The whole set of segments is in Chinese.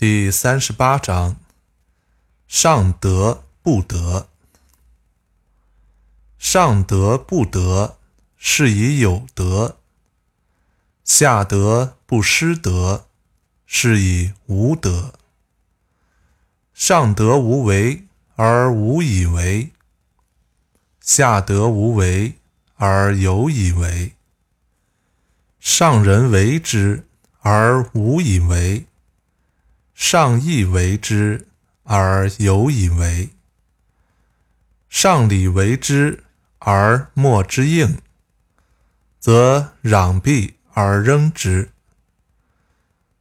第三十八章：上德不德。上德不德，是以有德；下德不失德，是以无德。上德无为而无以为，下德无为而有以为。上人为之而无以为。上义为之而有以为，上礼为之而莫之应，则攘臂而扔之。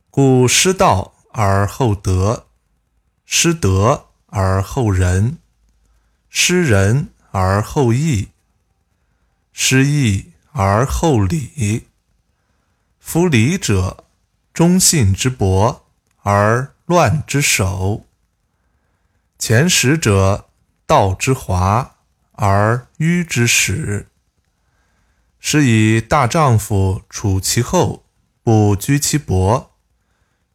故失道而后德，失德而后仁，失仁而后义，失义而后礼。夫礼者，忠信之薄。而乱之首，前识者道之华，而迂之始。是以大丈夫处其厚，不居其薄；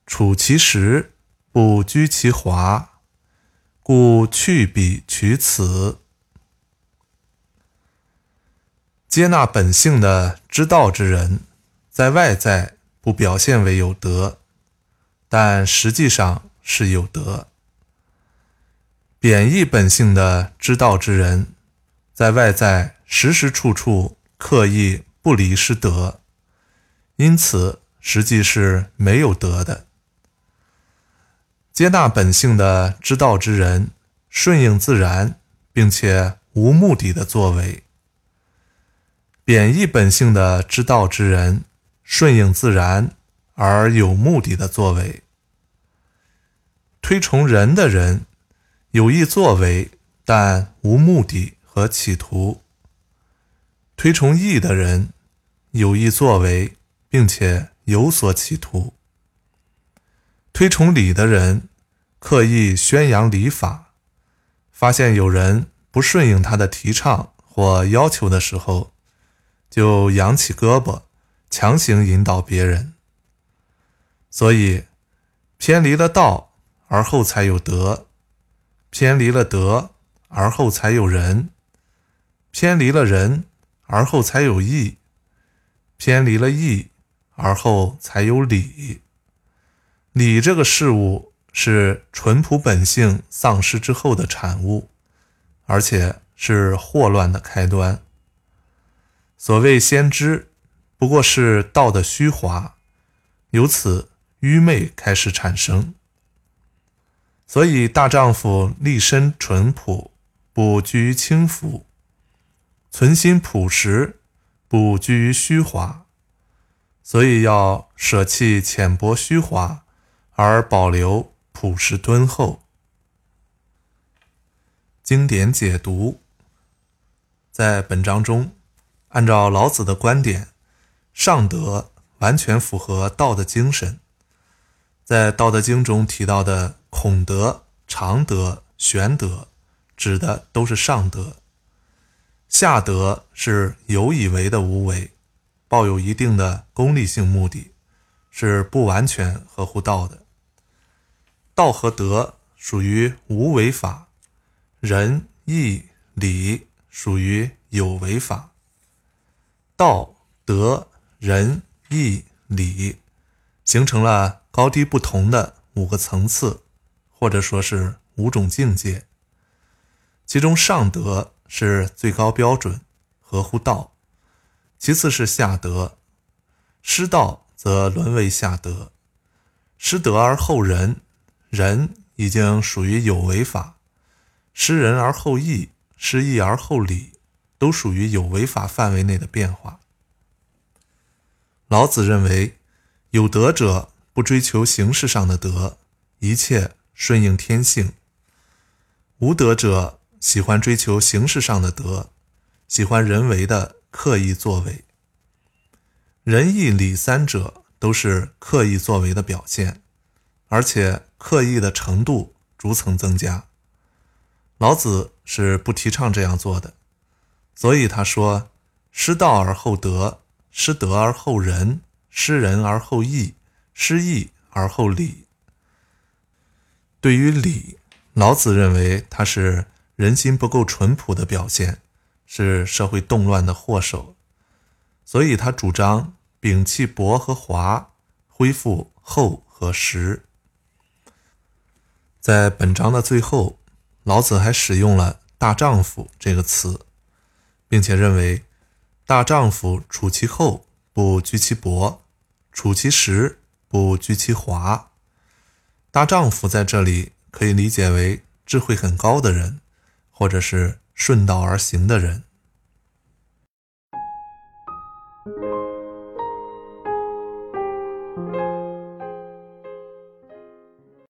处其实，不居其华。故去彼取此。接纳本性的知道之人，在外在不表现为有德。但实际上是有德。贬义本性的知道之人，在外在时时处处刻意不离失德，因此实际是没有德的。接纳本性的知道之人，顺应自然，并且无目的的作为；贬义本性的知道之人，顺应自然而有目的的作为。推崇仁的人，有意作为，但无目的和企图；推崇义的人，有意作为，并且有所企图；推崇礼的人，刻意宣扬礼法，发现有人不顺应他的提倡或要求的时候，就扬起胳膊，强行引导别人。所以，偏离了道。而后才有德，偏离了德，而后才有仁；偏离了仁，而后才有义；偏离了义，而后才有礼。礼这个事物是淳朴本性丧失之后的产物，而且是祸乱的开端。所谓先知，不过是道的虚华，由此愚昧开始产生。所以，大丈夫立身淳朴，不拘于轻浮；存心朴实，不拘于虚华。所以要舍弃浅薄虚华，而保留朴实敦厚。经典解读，在本章中，按照老子的观点，上德完全符合道的精神。在《道德经》中提到的孔德、常德、玄德，指的都是上德；下德是有以为的无为，抱有一定的功利性目的，是不完全合乎道的。道和德属于无为法，仁义礼属于有为法。道德仁义礼形成了。高低不同的五个层次，或者说是五种境界。其中上德是最高标准，合乎道；其次是下德，失道则沦为下德；失德而后仁，仁已经属于有为法；失仁而后义，失义而后礼，都属于有为法范围内的变化。老子认为，有德者。不追求形式上的德，一切顺应天性；无德者喜欢追求形式上的德，喜欢人为的刻意作为。仁义礼三者都是刻意作为的表现，而且刻意的程度逐层增加。老子是不提倡这样做的，所以他说：“失道而后德，失德而后仁，失仁而后义。”失义而后礼，对于礼，老子认为它是人心不够淳朴的表现，是社会动乱的祸首，所以他主张摒弃薄和华，恢复厚和实。在本章的最后，老子还使用了“大丈夫”这个词，并且认为大丈夫处其厚，不居其薄；处其实，不居其华。大丈夫在这里可以理解为智慧很高的人，或者是顺道而行的人。